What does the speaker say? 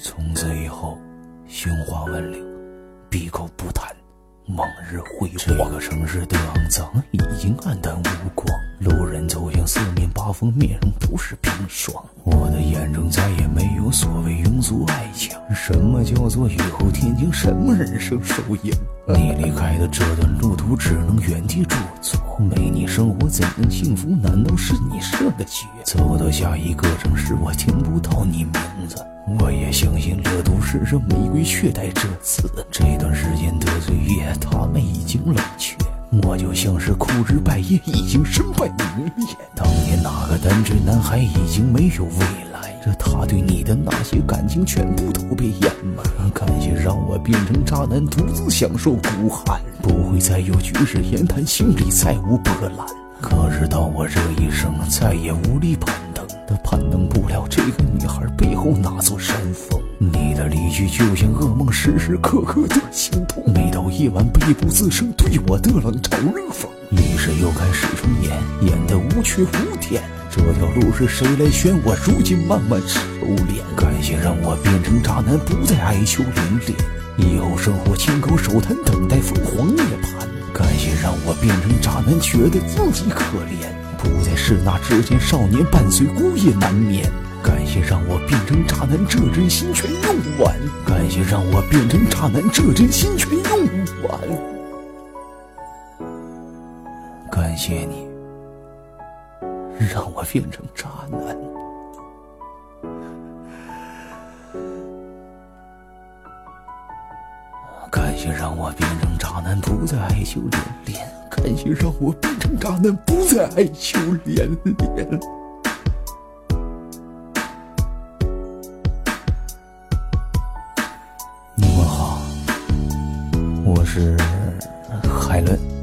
从此以后，胸华万柳，闭口不谈往日辉煌。这个城市的肮脏已经黯淡无四面，容都是冰霜。我的眼中再也没有所谓庸俗爱情。什么叫做雨后天晴？什么人生受影？你离开的这段路途，只能原地驻足。没你生活怎能幸福？难道是你设的局？走到下一个城市，我听不到你名字。我也相信乐都是这玫瑰，却带着刺。这段时间的岁月，他们已经冷却。我就像是枯枝败叶，已经身败名裂。当年那个单纯男孩，已经没有未来。这他对你的那些感情，全部都被掩埋。感谢让我变成渣男，独自享受孤寒，不会再有举止言谈，心里再无波澜。可是到我这一生，再也无力攀登，他攀登不了这个女孩背后那座山峰。你的离去就像噩梦，时时刻刻的心痛。每到夜晚，悲不自胜，对我的冷嘲热讽。于是又开始重演，演得无缺无点。这条路是谁来选？我如今慢慢收敛。感谢让我变成渣男，不再哀求连连。以后生活亲口手谈，等待凤凰涅槃。感谢让我变成渣男，觉得自己可怜，不再是那之前少年，伴随孤夜难眠。感谢让我变成渣男，这真心全用完。感谢让我变成渣男，这真心全用完。感谢你，让我变成渣男。感谢让我变成渣男，不再哀求连连。感谢让我变成渣男，不再哀求连连。好，我是海伦。